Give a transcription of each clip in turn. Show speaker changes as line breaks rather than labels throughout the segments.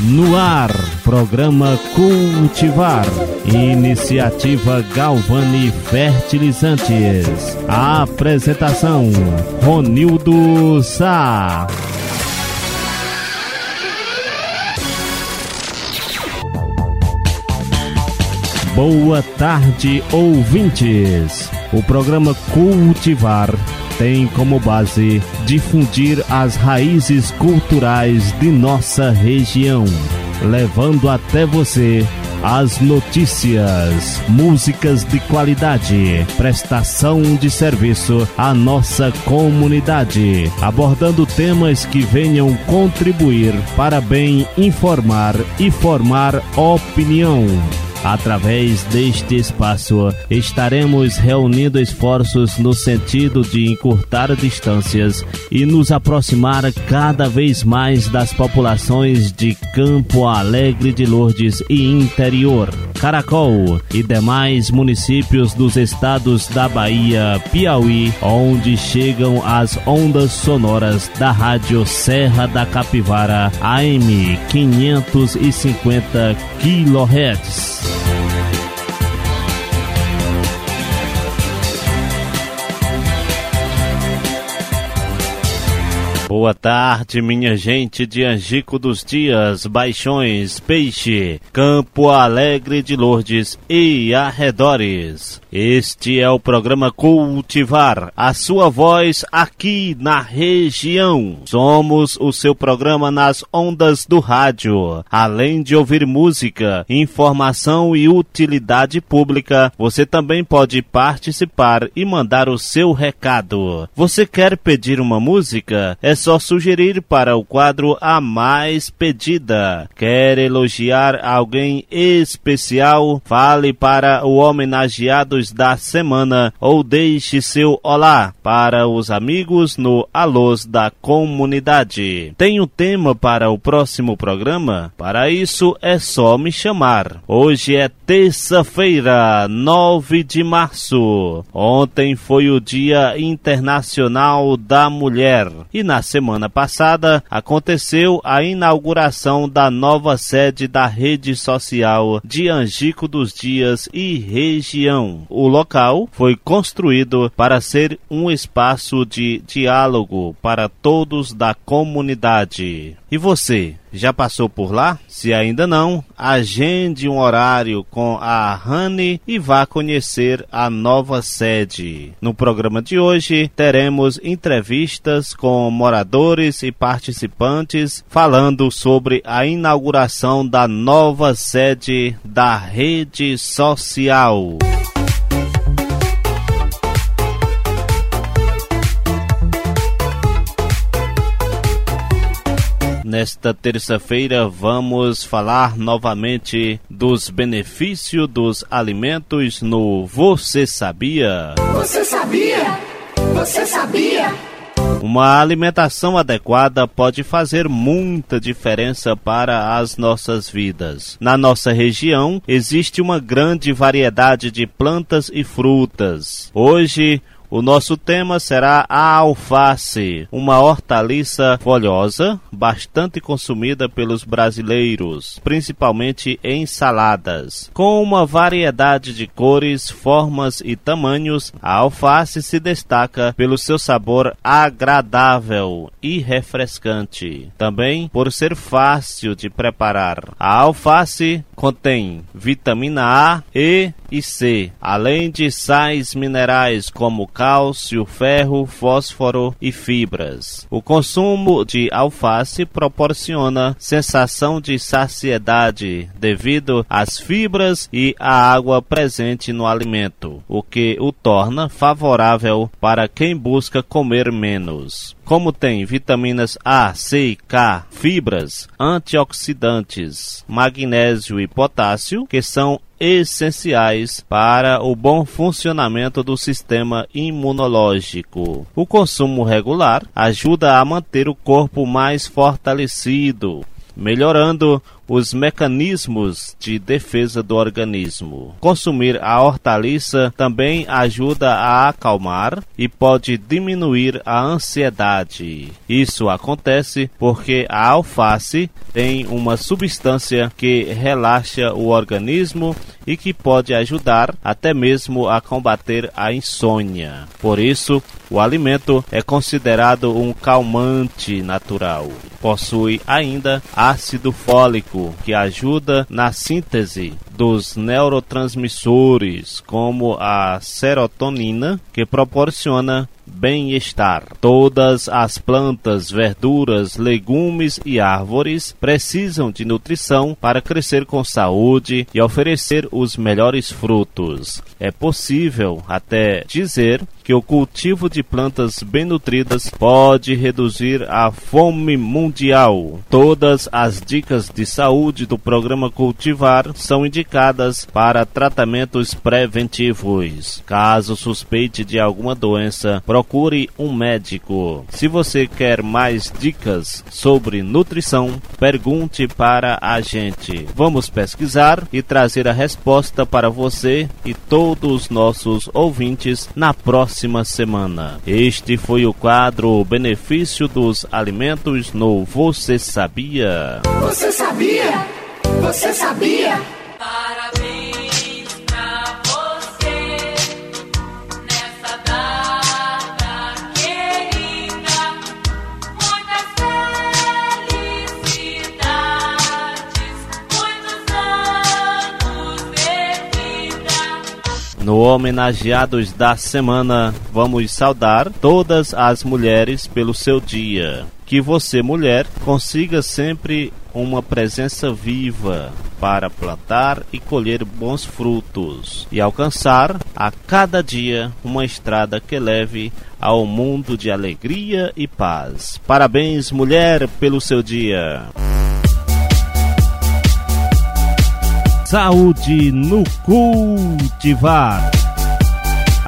No ar, programa Cultivar. Iniciativa Galvani Fertilizantes. Apresentação: Ronildo Sá. Boa tarde, ouvintes. O programa Cultivar tem como base difundir as raízes culturais de nossa região, levando até você as notícias, músicas de qualidade, prestação de serviço à nossa comunidade, abordando temas que venham contribuir para bem informar e formar opinião. Através deste espaço, estaremos reunindo esforços no sentido de encurtar distâncias e nos aproximar cada vez mais das populações de Campo Alegre de Lourdes e interior, Caracol e demais municípios dos estados da Bahia, Piauí, onde chegam as ondas sonoras da Rádio Serra da Capivara AM 550 kHz. Boa tarde, minha gente de Angico dos Dias, Baixões, Peixe, Campo Alegre de Lourdes e arredores. Este é o programa Cultivar, a sua voz aqui na região. Somos o seu programa nas ondas do rádio. Além de ouvir música, informação e utilidade pública, você também pode participar e mandar o seu recado. Você quer pedir uma música? É só sugerir para o quadro A Mais Pedida. Quer elogiar alguém especial? Fale para o homenageados da semana ou deixe seu olá para os amigos no Alôs da Comunidade. Tem um tema para o próximo programa? Para isso é só me chamar. Hoje é terça-feira, 9 de março. Ontem foi o Dia Internacional da Mulher e na semana passada aconteceu a inauguração da nova sede da rede social de Angico dos Dias e região. O local foi construído para ser um espaço de diálogo para todos da comunidade. E você, já passou por lá? Se ainda não, agende um horário com a Rani e vá conhecer a nova sede. No programa de hoje, teremos entrevistas com moradores e participantes falando sobre a inauguração da nova sede da rede social. Nesta terça-feira vamos falar novamente dos benefícios dos alimentos no Você Sabia?
Você sabia? Você sabia?
Uma alimentação adequada pode fazer muita diferença para as nossas vidas. Na nossa região existe uma grande variedade de plantas e frutas. Hoje, o nosso tema será a alface, uma hortaliça folhosa, bastante consumida pelos brasileiros, principalmente em saladas. Com uma variedade de cores, formas e tamanhos, a alface se destaca pelo seu sabor agradável e refrescante. Também por ser fácil de preparar. A alface contém vitamina A, E e C, além de sais minerais como cálcio, ferro, fósforo e fibras. O consumo de alface proporciona sensação de saciedade devido às fibras e à água presente no alimento, o que o torna favorável para quem busca comer menos como tem vitaminas A, C e K, fibras, antioxidantes, magnésio e potássio, que são essenciais para o bom funcionamento do sistema imunológico. O consumo regular ajuda a manter o corpo mais fortalecido, melhorando os mecanismos de defesa do organismo. Consumir a hortaliça também ajuda a acalmar e pode diminuir a ansiedade. Isso acontece porque a alface tem uma substância que relaxa o organismo e que pode ajudar até mesmo a combater a insônia. Por isso, o alimento é considerado um calmante natural. Possui ainda ácido fólico, que ajuda na síntese dos neurotransmissores, como a serotonina, que proporciona bem-estar. Todas as plantas, verduras, legumes e árvores precisam de nutrição para crescer com saúde e oferecer os melhores frutos. É possível até dizer que o cultivo de plantas bem nutridas pode reduzir a fome mundial. Todas as dicas de saúde do programa Cultivar são indicadas para tratamentos preventivos. Caso suspeite de alguma doença, procure um médico. Se você quer mais dicas sobre nutrição, pergunte para a gente. Vamos pesquisar e trazer a resposta para você e todos os nossos ouvintes na próxima semana. Este foi o quadro Benefício dos Alimentos no Você Sabia?
Você sabia? Você sabia?
No Homenageados da Semana, vamos saudar todas as mulheres pelo seu dia. Que você, mulher, consiga sempre uma presença viva para plantar e colher bons frutos e alcançar a cada dia uma estrada que leve ao mundo de alegria e paz. Parabéns, mulher, pelo seu dia. Saúde no cultivar.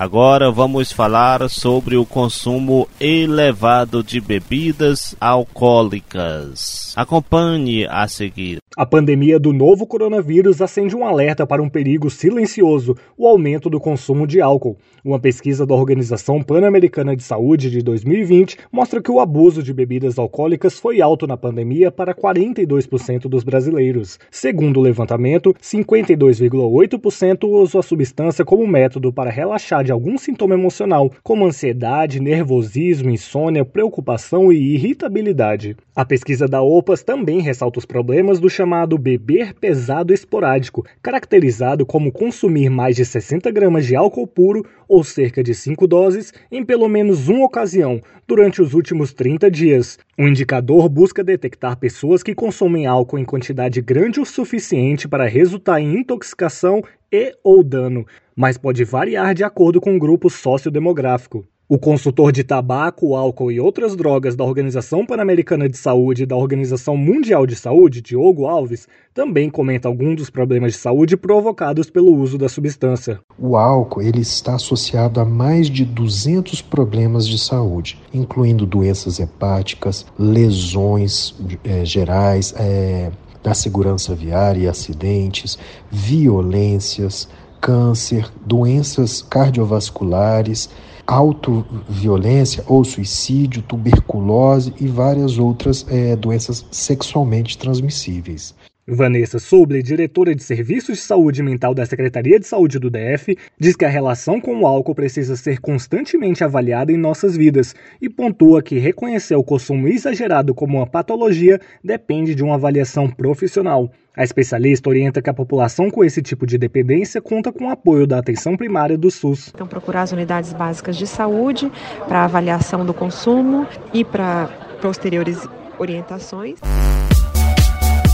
Agora vamos falar sobre o consumo elevado de bebidas alcoólicas. Acompanhe a seguir.
A pandemia do novo coronavírus acende um alerta para um perigo silencioso: o aumento do consumo de álcool. Uma pesquisa da Organização Pan-Americana de Saúde de 2020 mostra que o abuso de bebidas alcoólicas foi alto na pandemia para 42% dos brasileiros. Segundo o levantamento, 52,8% usam a substância como método para relaxar de algum sintoma emocional, como ansiedade, nervosismo, insônia, preocupação e irritabilidade. A pesquisa da OPAS também ressalta os problemas do chamado beber pesado esporádico, caracterizado como consumir mais de 60 gramas de álcool puro ou cerca de 5 doses em pelo menos uma ocasião durante os últimos 30 dias. O indicador busca detectar pessoas que consomem álcool em quantidade grande o suficiente para resultar em intoxicação e ou dano, mas pode variar de acordo com o grupo sociodemográfico. O consultor de tabaco, álcool e outras drogas da Organização Pan-Americana de Saúde e da Organização Mundial de Saúde, Diogo Alves, também comenta alguns dos problemas de saúde provocados pelo uso da substância.
O álcool ele está associado a mais de 200 problemas de saúde, incluindo doenças hepáticas, lesões é, gerais, é, da segurança viária e acidentes, violências, câncer, doenças cardiovasculares autoviolência ou suicídio, tuberculose e várias outras é, doenças sexualmente transmissíveis.
Vanessa Soble, diretora de Serviços de Saúde Mental da Secretaria de Saúde do DF, diz que a relação com o álcool precisa ser constantemente avaliada em nossas vidas e pontua que reconhecer o consumo exagerado como uma patologia depende de uma avaliação profissional. A especialista orienta que a população com esse tipo de dependência conta com o apoio da atenção primária do SUS.
Então, procurar as unidades básicas de saúde para avaliação do consumo e para posteriores orientações.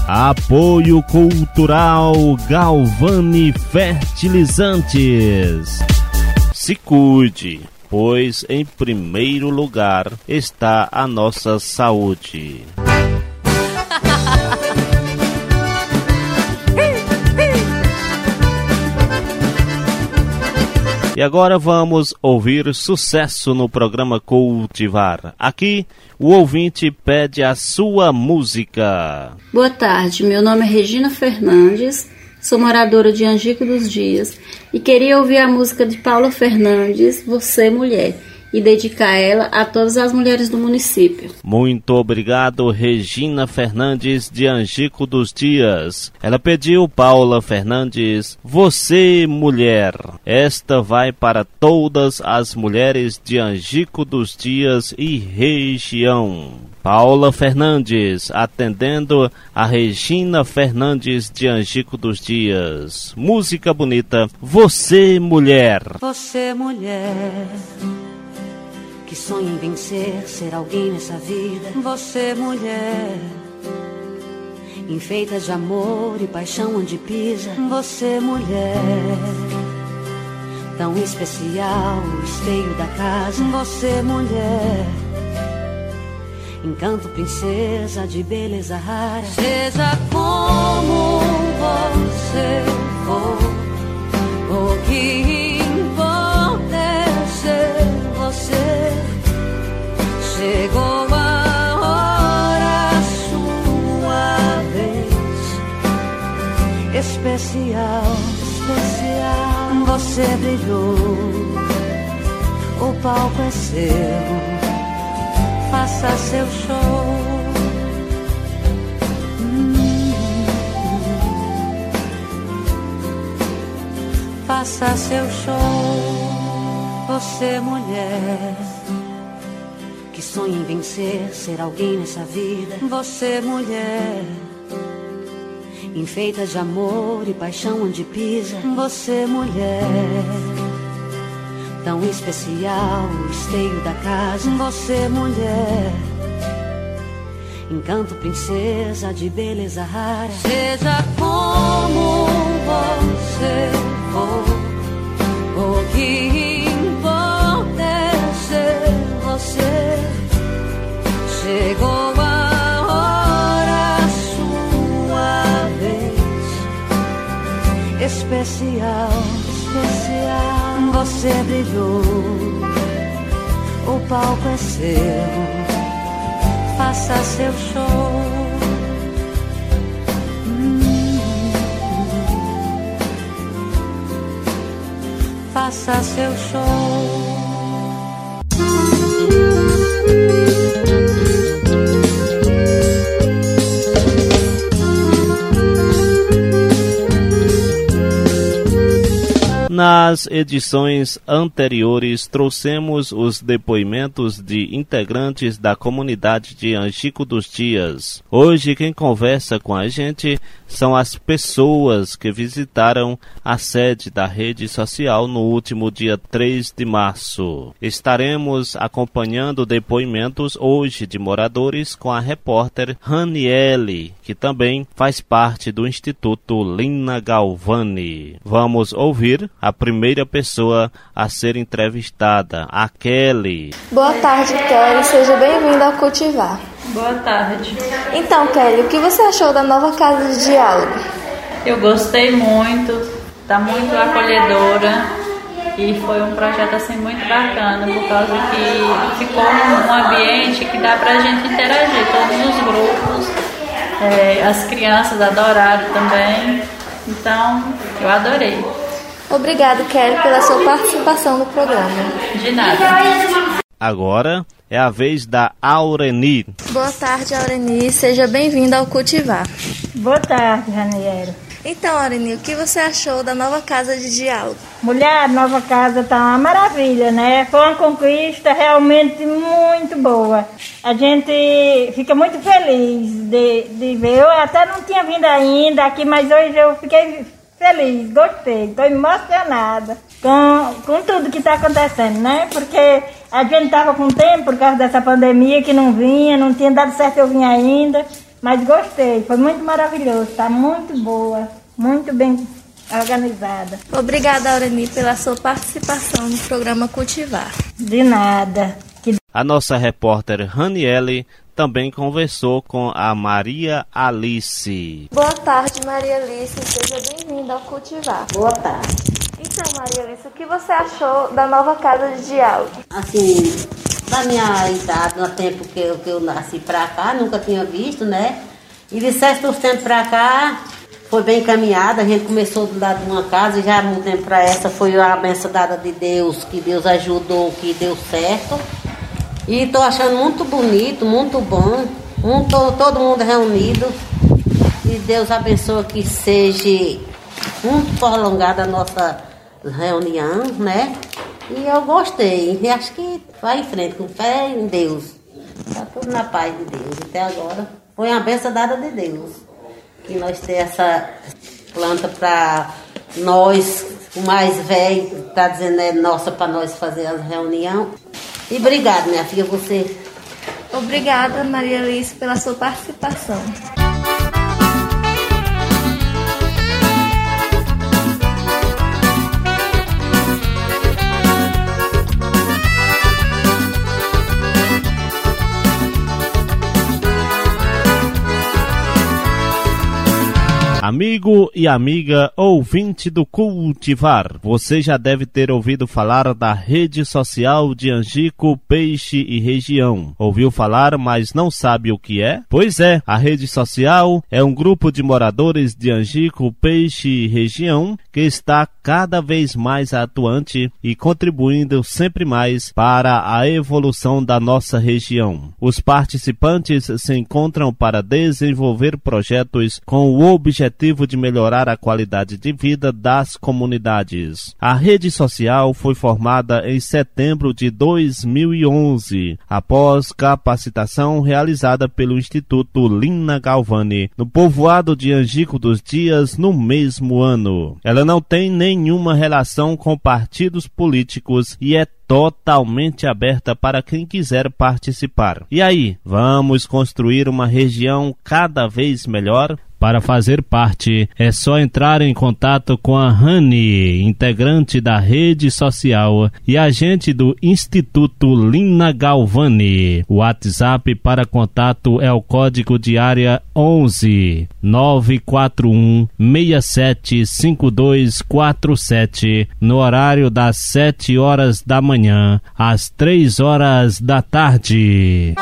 Apoio Cultural Galvani Fertilizantes. Se cuide, pois em primeiro lugar está a nossa saúde. E agora vamos ouvir sucesso no programa Cultivar. Aqui, o ouvinte pede a sua música.
Boa tarde, meu nome é Regina Fernandes, sou moradora de Angico dos Dias e queria ouvir a música de Paula Fernandes, Você Mulher e dedicar ela a todas as mulheres do município.
Muito obrigado, Regina Fernandes de Angico dos Dias. Ela pediu Paula Fernandes, você mulher. Esta vai para todas as mulheres de Angico dos Dias e região. Paula Fernandes, atendendo a Regina Fernandes de Angico dos Dias. Música bonita, Você Mulher.
Você Mulher que sonha em vencer, ser alguém nessa vida. Você, mulher, enfeita de amor e paixão onde pisa. Você, mulher, tão especial, o esteio da casa. Você, mulher, encanto princesa de beleza rara. Seja como você for, Especial, especial. Você brilhou, o palco é seu. Faça seu show. Hum. Faça seu show, você mulher que sonha em vencer, ser alguém nessa vida. Você, mulher, enfeita de amor e paixão onde pisa. Você, mulher, tão especial, o esteio da casa. Você, mulher, encanto princesa de beleza rara. Seja como você for, o que importa é ser você. Chegou Especial, especial. Você brilhou, o palco é seu. Faça seu show. Faça seu show.
Nas edições anteriores, trouxemos os depoimentos de integrantes da comunidade de Anchico dos Dias. Hoje, quem conversa com a gente são as pessoas que visitaram a sede da rede social no último dia 3 de março. Estaremos acompanhando depoimentos hoje de moradores com a repórter Raniele, que também faz parte do Instituto Lina Galvani. Vamos ouvir a primeira pessoa a ser entrevistada, a Kelly.
Boa tarde, Kelly. Seja bem-vinda ao Cultivar.
Boa tarde.
Então, Kelly, o que você achou da nova casa de diálogo?
Eu gostei muito, está muito acolhedora e foi um projeto assim muito bacana por causa que ficou um ambiente que dá para a gente interagir, todos os grupos, é, as crianças adoraram também, então eu adorei.
Obrigado, Kelly, pela sua participação no programa.
De nada.
Agora é a vez da Aureni.
Boa tarde, Aureni. Seja bem-vinda ao Cultivar.
Boa tarde, Raniero.
Então, Aureni, o que você achou da nova casa de diálogo?
Mulher, a nova casa tá uma maravilha, né? Foi uma conquista realmente muito boa. A gente fica muito feliz de, de ver. Eu até não tinha vindo ainda aqui, mas hoje eu fiquei feliz, gostei, estou emocionada com, com tudo que está acontecendo, né? Porque a gente estava com tempo por causa dessa pandemia que não vinha, não tinha dado certo eu vir ainda, mas gostei, foi muito maravilhoso, está muito boa, muito bem organizada.
Obrigada, Aureni, pela sua participação no programa Cultivar.
De nada.
A nossa repórter Raniele também conversou com a Maria Alice.
Boa tarde, Maria Alice. Seja bem-vinda ao Cultivar.
Boa tarde.
Então, Maria Alice, o que você achou da nova casa de diálogo?
Assim, da minha idade, no tempo que eu, que eu nasci pra cá, nunca tinha visto, né? E de certo tempo pra cá, foi bem encaminhada. A gente começou do lado de uma casa e já há muito tempo para essa foi a benção dada de Deus, que Deus ajudou, que deu certo. E estou achando muito bonito, muito bom. Muito, todo mundo reunido. E Deus abençoe que seja muito prolongada a nossa reunião, né? E eu gostei. E acho que vai em frente, com fé em Deus. Está tudo na paz de Deus. Até agora foi uma benção dada de Deus que nós temos essa planta para nós, o mais velho, está dizendo é nossa para nós fazer a reunião. E obrigado, minha filha, você.
Obrigada, Maria Alice, pela sua participação.
Amigo e amiga ouvinte do Cultivar, você já deve ter ouvido falar da rede social de Angico, Peixe e Região. Ouviu falar, mas não sabe o que é? Pois é, a rede social é um grupo de moradores de Angico, Peixe e Região que está cada vez mais atuante e contribuindo sempre mais para a evolução da nossa região. Os participantes se encontram para desenvolver projetos com o objetivo objetivo de melhorar a qualidade de vida das comunidades. A rede social foi formada em setembro de 2011, após capacitação realizada pelo Instituto Lina Galvani, no povoado de Angico dos Dias, no mesmo ano. Ela não tem nenhuma relação com partidos políticos e é totalmente aberta para quem quiser participar. E aí, vamos construir uma região cada vez melhor? Para fazer parte, é só entrar em contato com a Rani, integrante da rede social e agente do Instituto Lina Galvani. O WhatsApp para contato é o código de área 11 941 675247 no horário das 7 horas da manhã às 3 horas da tarde.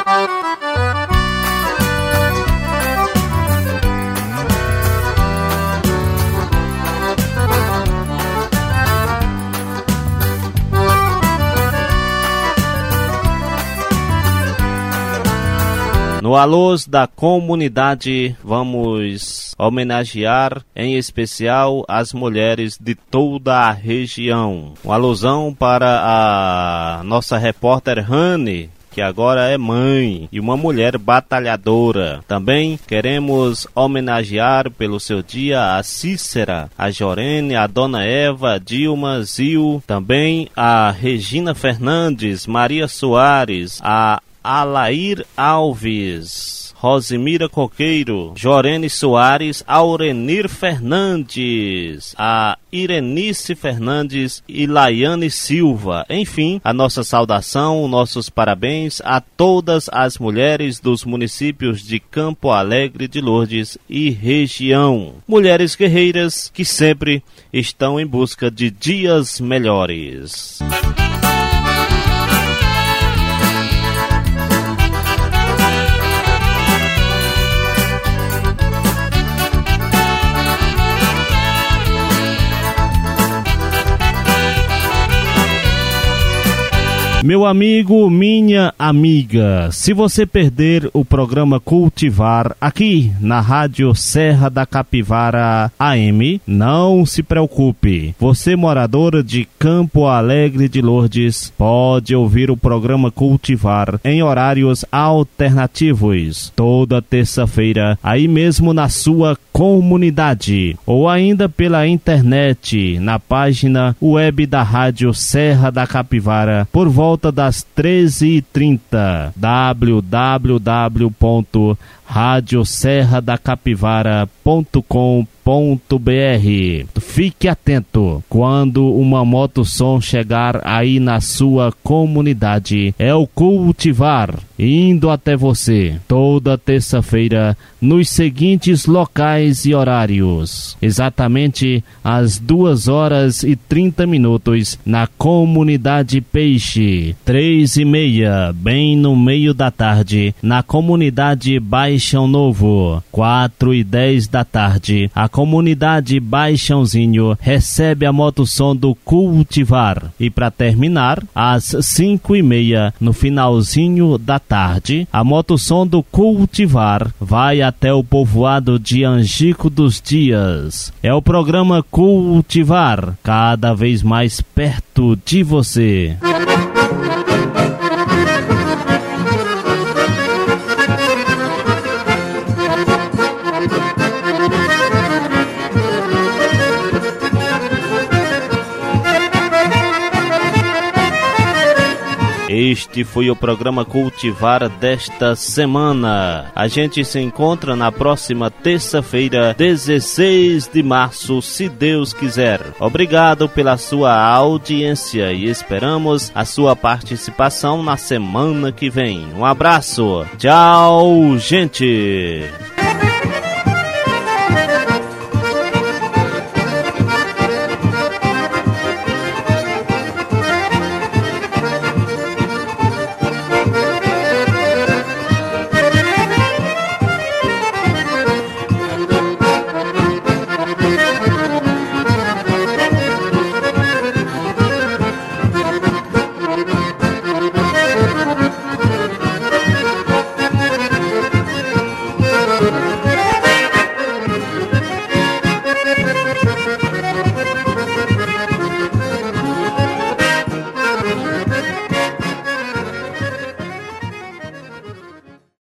No Alôs da Comunidade, vamos homenagear em especial as mulheres de toda a região. Uma alusão para a nossa repórter Rani, que agora é mãe e uma mulher batalhadora. Também queremos homenagear pelo seu dia a Cícera, a Jorene, a Dona Eva, Dilma, Zil, também a Regina Fernandes, Maria Soares, a Alair Alves, Rosimira Coqueiro, Jorene Soares, Aurenir Fernandes, a Irenice Fernandes e Laiane Silva. Enfim, a nossa saudação, nossos parabéns a todas as mulheres dos municípios de Campo Alegre de Lourdes e região. Mulheres guerreiras que sempre estão em busca de dias melhores. Meu amigo, minha amiga, se você perder o programa Cultivar aqui na Rádio Serra da Capivara AM, não se preocupe. Você morador de Campo Alegre de Lourdes pode ouvir o programa Cultivar em horários alternativos toda terça-feira aí mesmo na sua comunidade ou ainda pela internet na página web da Rádio Serra da Capivara por volta das 13h30 www radioserradacapivara.com.br Fique atento quando uma motossom chegar aí na sua comunidade. É o cultivar indo até você toda terça-feira nos seguintes locais e horários. Exatamente às 2 horas e 30 minutos na comunidade Peixe. Três e meia, bem no meio da tarde, na comunidade Baixão Novo. Quatro e dez da tarde, a comunidade Baixãozinho recebe a motossom do Cultivar. E para terminar, às cinco e meia, no finalzinho da tarde, a motossom do Cultivar vai até o povoado de Angico dos Dias. É o programa Cultivar, cada vez mais perto de você. Este foi o programa Cultivar desta semana. A gente se encontra na próxima terça-feira, 16 de março, se Deus quiser. Obrigado pela sua audiência e esperamos a sua participação na semana que vem. Um abraço. Tchau, gente.